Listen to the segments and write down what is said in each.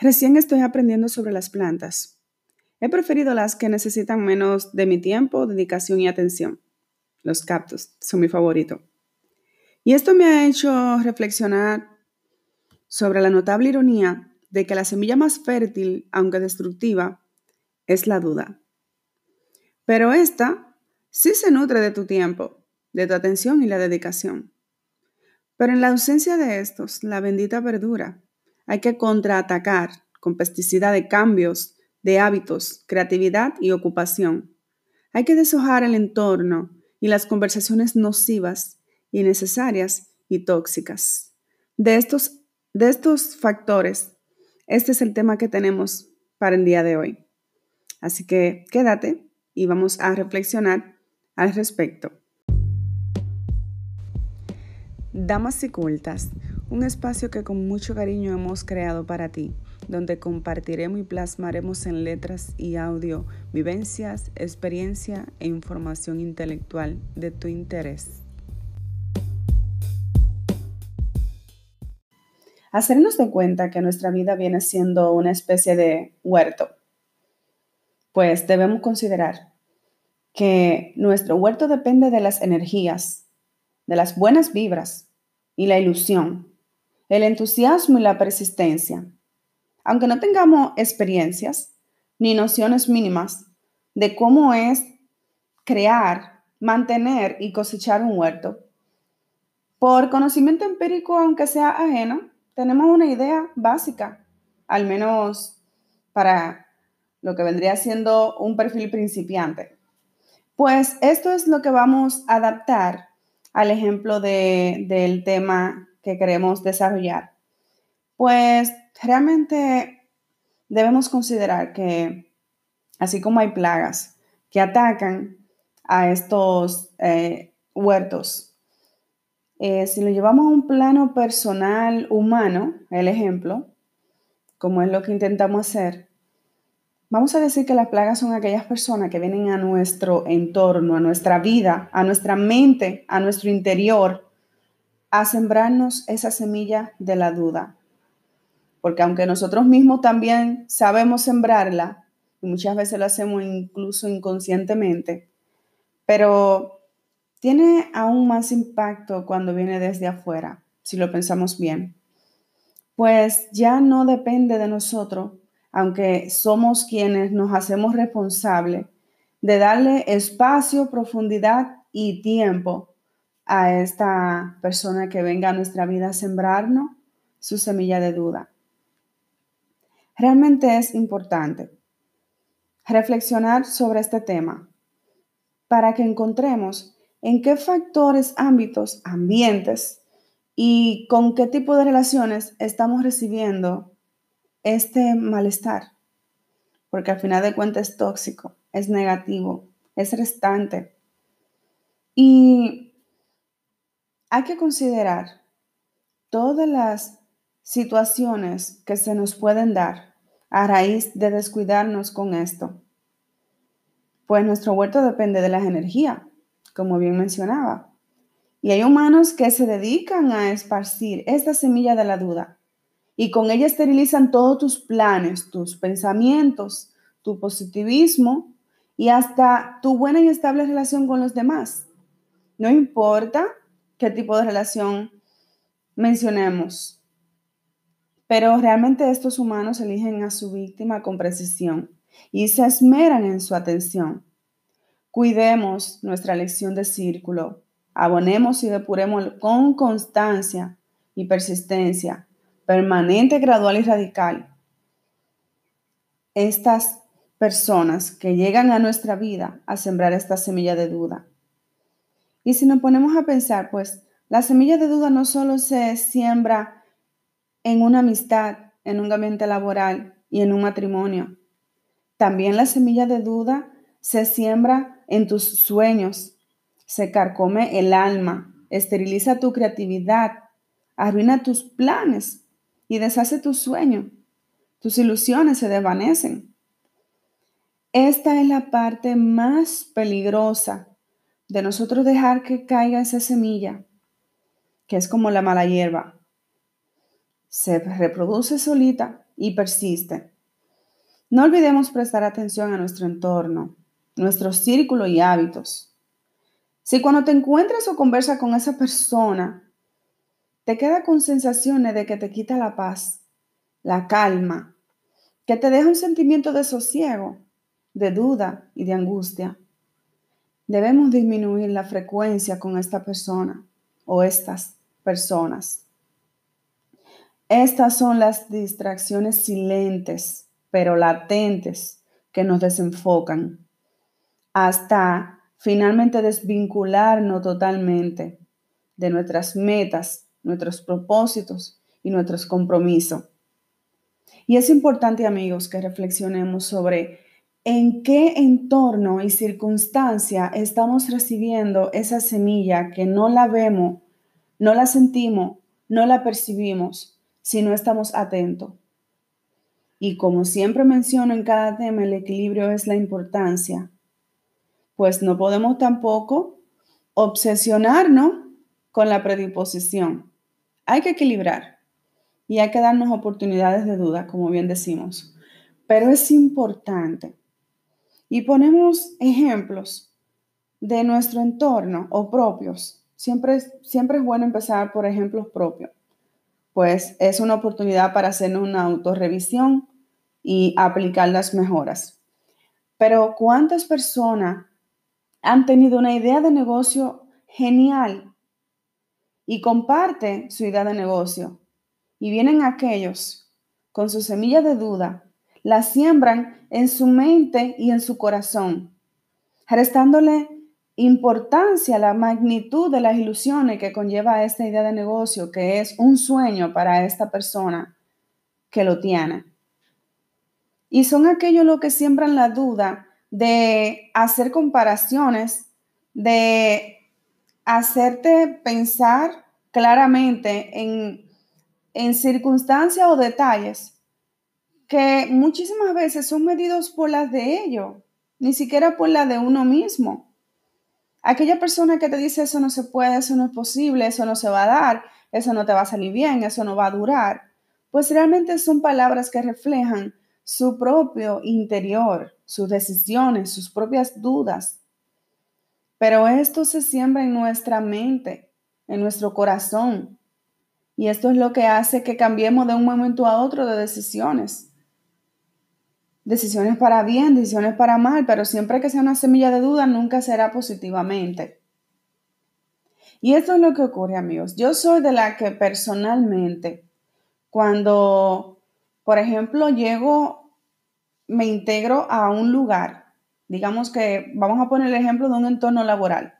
Recién estoy aprendiendo sobre las plantas. He preferido las que necesitan menos de mi tiempo, dedicación y atención. Los cactus son mi favorito. Y esto me ha hecho reflexionar sobre la notable ironía de que la semilla más fértil, aunque destructiva, es la duda. Pero esta sí se nutre de tu tiempo, de tu atención y la dedicación. Pero en la ausencia de estos, la bendita verdura, hay que contraatacar con pesticidas de cambios de hábitos, creatividad y ocupación. Hay que deshojar el entorno y las conversaciones nocivas, innecesarias y tóxicas. De estos, de estos factores, este es el tema que tenemos para el día de hoy. Así que quédate y vamos a reflexionar al respecto. Damas y Cultas, un espacio que con mucho cariño hemos creado para ti, donde compartiremos y plasmaremos en letras y audio vivencias, experiencia e información intelectual de tu interés. Hacernos de cuenta que nuestra vida viene siendo una especie de huerto, pues debemos considerar que nuestro huerto depende de las energías, de las buenas vibras, y la ilusión, el entusiasmo y la persistencia. Aunque no tengamos experiencias ni nociones mínimas de cómo es crear, mantener y cosechar un huerto, por conocimiento empírico, aunque sea ajeno, tenemos una idea básica, al menos para lo que vendría siendo un perfil principiante. Pues esto es lo que vamos a adaptar al ejemplo del tema que queremos desarrollar? Pues realmente debemos considerar que así como hay plagas que atacan a estos eh, huertos, eh, si lo llevamos a un plano personal, humano, el ejemplo, como es lo que intentamos hacer, Vamos a decir que las plagas son aquellas personas que vienen a nuestro entorno, a nuestra vida, a nuestra mente, a nuestro interior, a sembrarnos esa semilla de la duda. Porque aunque nosotros mismos también sabemos sembrarla, y muchas veces lo hacemos incluso inconscientemente, pero tiene aún más impacto cuando viene desde afuera, si lo pensamos bien. Pues ya no depende de nosotros aunque somos quienes nos hacemos responsables de darle espacio, profundidad y tiempo a esta persona que venga a nuestra vida a sembrarnos su semilla de duda. Realmente es importante reflexionar sobre este tema para que encontremos en qué factores, ámbitos, ambientes y con qué tipo de relaciones estamos recibiendo este malestar, porque al final de cuentas es tóxico, es negativo, es restante. Y hay que considerar todas las situaciones que se nos pueden dar a raíz de descuidarnos con esto. Pues nuestro huerto depende de las energías, como bien mencionaba. Y hay humanos que se dedican a esparcir esta semilla de la duda y con ella esterilizan todos tus planes, tus pensamientos, tu positivismo y hasta tu buena y estable relación con los demás. No importa qué tipo de relación mencionemos, pero realmente estos humanos eligen a su víctima con precisión y se esmeran en su atención. Cuidemos nuestra lección de círculo, abonemos y depuremos con constancia y persistencia permanente, gradual y radical. Estas personas que llegan a nuestra vida a sembrar esta semilla de duda. Y si nos ponemos a pensar, pues la semilla de duda no solo se siembra en una amistad, en un ambiente laboral y en un matrimonio. También la semilla de duda se siembra en tus sueños, se carcome el alma, esteriliza tu creatividad, arruina tus planes y deshace tu sueño. Tus ilusiones se desvanecen. Esta es la parte más peligrosa de nosotros dejar que caiga esa semilla, que es como la mala hierba. Se reproduce solita y persiste. No olvidemos prestar atención a nuestro entorno, nuestro círculo y hábitos. Si cuando te encuentras o conversas con esa persona, te queda con sensaciones de que te quita la paz, la calma, que te deja un sentimiento de sosiego, de duda y de angustia, debemos disminuir la frecuencia con esta persona o estas personas. Estas son las distracciones silentes, pero latentes, que nos desenfocan, hasta finalmente desvincularnos totalmente de nuestras metas, nuestros propósitos y nuestros compromisos. Y es importante, amigos, que reflexionemos sobre en qué entorno y circunstancia estamos recibiendo esa semilla que no la vemos, no la sentimos, no la percibimos si no estamos atentos. Y como siempre menciono en cada tema, el equilibrio es la importancia, pues no podemos tampoco obsesionarnos con la predisposición. Hay que equilibrar y hay que darnos oportunidades de duda, como bien decimos. Pero es importante y ponemos ejemplos de nuestro entorno o propios, siempre, siempre es bueno empezar por ejemplos propios, pues es una oportunidad para hacer una autorrevisión y aplicar las mejoras. Pero ¿cuántas personas han tenido una idea de negocio genial y comparten su idea de negocio? Y vienen aquellos con su semilla de duda la siembran en su mente y en su corazón, restándole importancia a la magnitud de las ilusiones que conlleva esta idea de negocio, que es un sueño para esta persona que lo tiene. Y son aquellos los que siembran la duda de hacer comparaciones, de hacerte pensar claramente en, en circunstancias o detalles que muchísimas veces son medidos por las de ellos, ni siquiera por la de uno mismo. Aquella persona que te dice eso no se puede, eso no es posible, eso no se va a dar, eso no te va a salir bien, eso no va a durar, pues realmente son palabras que reflejan su propio interior, sus decisiones, sus propias dudas. Pero esto se siembra en nuestra mente, en nuestro corazón. Y esto es lo que hace que cambiemos de un momento a otro de decisiones decisiones para bien, decisiones para mal, pero siempre que sea una semilla de duda, nunca será positivamente. Y esto es lo que ocurre, amigos. Yo soy de la que personalmente, cuando, por ejemplo, llego, me integro a un lugar, digamos que vamos a poner el ejemplo de un entorno laboral.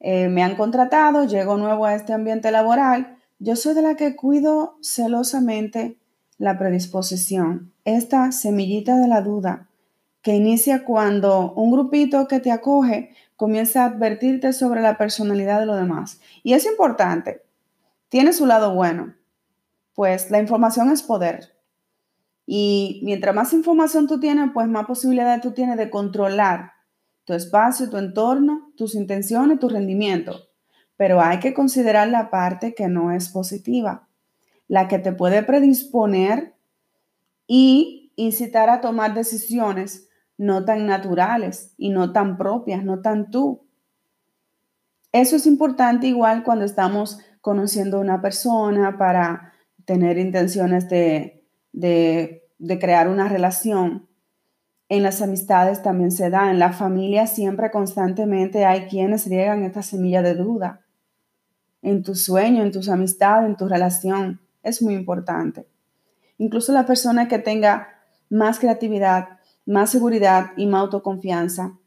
Eh, me han contratado, llego nuevo a este ambiente laboral. Yo soy de la que cuido celosamente la predisposición, esta semillita de la duda que inicia cuando un grupito que te acoge comienza a advertirte sobre la personalidad de los demás. Y es importante, tiene su lado bueno, pues la información es poder. Y mientras más información tú tienes, pues más posibilidad tú tienes de controlar tu espacio, tu entorno, tus intenciones, tu rendimiento. Pero hay que considerar la parte que no es positiva la que te puede predisponer y incitar a tomar decisiones no tan naturales y no tan propias, no tan tú. Eso es importante igual cuando estamos conociendo a una persona para tener intenciones de, de, de crear una relación. En las amistades también se da, en la familia siempre constantemente hay quienes riegan esta semilla de duda. En tu sueño, en tus amistades, en tu relación es muy importante. Incluso la persona que tenga más creatividad, más seguridad y más autoconfianza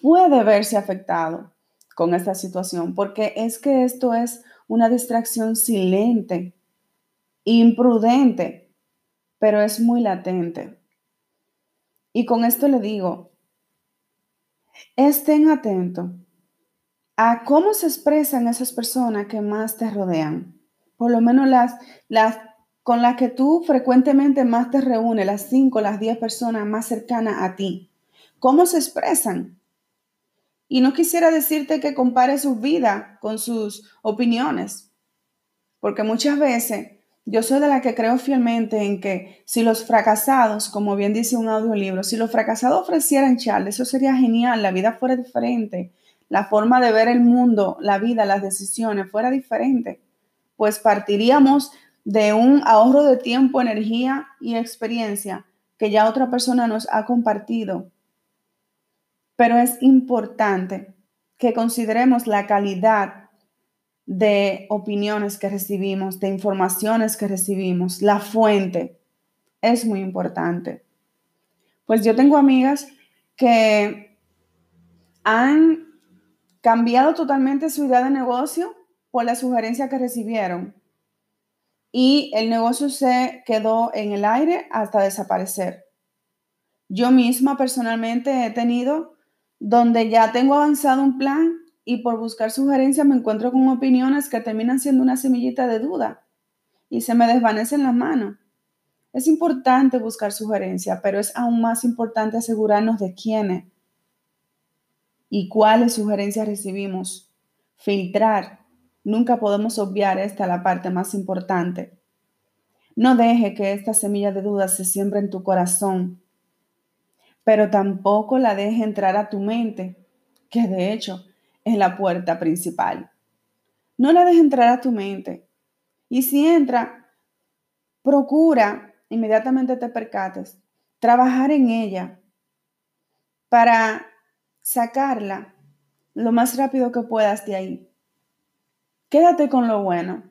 puede verse afectado con esta situación, porque es que esto es una distracción silente, imprudente, pero es muy latente. Y con esto le digo, estén atentos a cómo se expresan esas personas que más te rodean por lo menos las, las con las que tú frecuentemente más te reúnes, las cinco, las diez personas más cercanas a ti. ¿Cómo se expresan? Y no quisiera decirte que compare su vida con sus opiniones, porque muchas veces Yo soy de la que creo fielmente en que si los fracasados, como bien dice un audiolibro, si los fracasados ofrecieran charla, eso sería genial, la vida fuera diferente, la forma de ver el mundo, la vida, las decisiones fuera diferente, pues partiríamos de un ahorro de tiempo, energía y experiencia que ya otra persona nos ha compartido. Pero es importante que consideremos la calidad de opiniones que recibimos, de informaciones que recibimos, la fuente. Es muy importante. Pues yo tengo amigas que han cambiado totalmente su idea de negocio por la sugerencia que recibieron y el negocio se quedó en el aire hasta desaparecer. Yo misma personalmente he tenido donde ya tengo avanzado un plan y por buscar sugerencias me encuentro con opiniones que terminan siendo una semillita de duda y se me desvanecen las manos. Es importante buscar sugerencias, pero es aún más importante asegurarnos de quiénes y cuáles sugerencias recibimos. Filtrar Nunca podemos obviar esta la parte más importante. No deje que esta semilla de duda se siembre en tu corazón, pero tampoco la deje entrar a tu mente, que de hecho es la puerta principal. No la deje entrar a tu mente. Y si entra, procura, inmediatamente te percates, trabajar en ella para sacarla lo más rápido que puedas de ahí. Quédate con lo bueno.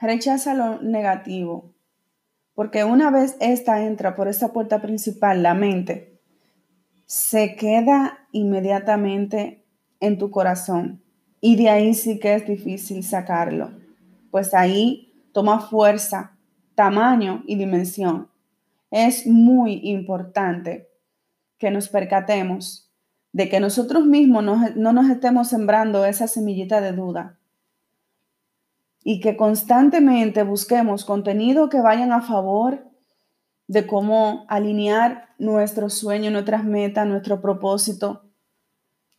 Rechaza lo negativo. Porque una vez esta entra por esta puerta principal, la mente, se queda inmediatamente en tu corazón. Y de ahí sí que es difícil sacarlo. Pues ahí toma fuerza, tamaño y dimensión. Es muy importante que nos percatemos de que nosotros mismos no nos estemos sembrando esa semillita de duda y que constantemente busquemos contenido que vayan a favor de cómo alinear nuestro sueño, nuestras metas, nuestro propósito,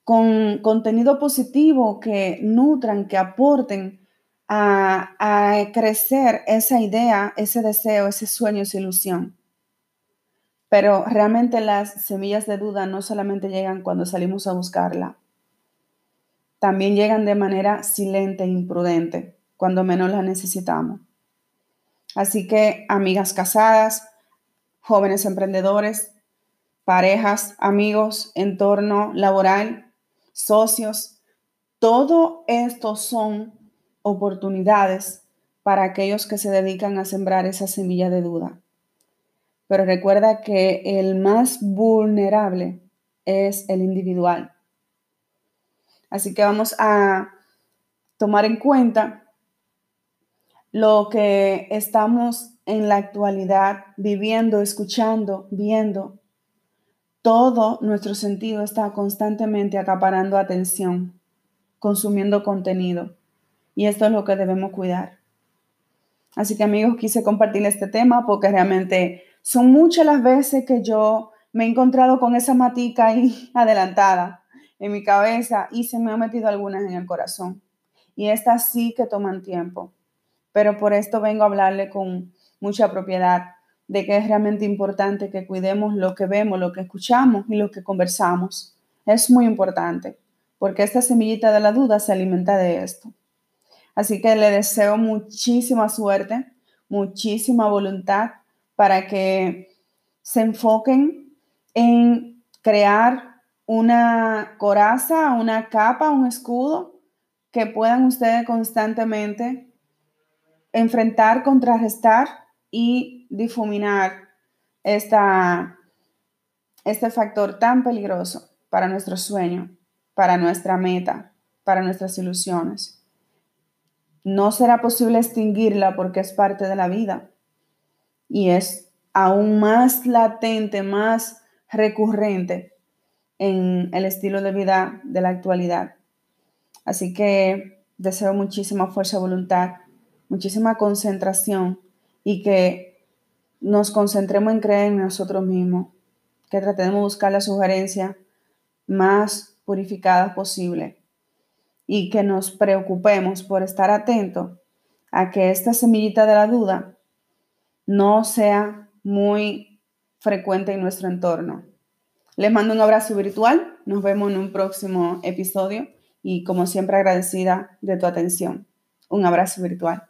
con contenido positivo que nutran, que aporten a, a crecer esa idea, ese deseo, ese sueño, esa ilusión. Pero realmente las semillas de duda no solamente llegan cuando salimos a buscarla, también llegan de manera silente e imprudente cuando menos la necesitamos. Así que, amigas casadas, jóvenes emprendedores, parejas, amigos, entorno laboral, socios, todo esto son oportunidades para aquellos que se dedican a sembrar esa semilla de duda. Pero recuerda que el más vulnerable es el individual. Así que vamos a tomar en cuenta lo que estamos en la actualidad viviendo, escuchando, viendo, todo nuestro sentido está constantemente acaparando atención, consumiendo contenido. Y esto es lo que debemos cuidar. Así que amigos, quise compartir este tema porque realmente son muchas las veces que yo me he encontrado con esa matica ahí adelantada en mi cabeza y se me han metido algunas en el corazón. Y estas sí que toman tiempo pero por esto vengo a hablarle con mucha propiedad de que es realmente importante que cuidemos lo que vemos, lo que escuchamos y lo que conversamos. Es muy importante, porque esta semillita de la duda se alimenta de esto. Así que le deseo muchísima suerte, muchísima voluntad para que se enfoquen en crear una coraza, una capa, un escudo que puedan ustedes constantemente enfrentar, contrarrestar y difuminar esta, este factor tan peligroso para nuestro sueño, para nuestra meta, para nuestras ilusiones. No será posible extinguirla porque es parte de la vida y es aún más latente, más recurrente en el estilo de vida de la actualidad. Así que deseo muchísima fuerza de voluntad muchísima concentración y que nos concentremos en creer en nosotros mismos, que tratemos de buscar la sugerencia más purificada posible y que nos preocupemos por estar atentos a que esta semillita de la duda no sea muy frecuente en nuestro entorno. Les mando un abrazo virtual, nos vemos en un próximo episodio y como siempre agradecida de tu atención. Un abrazo virtual.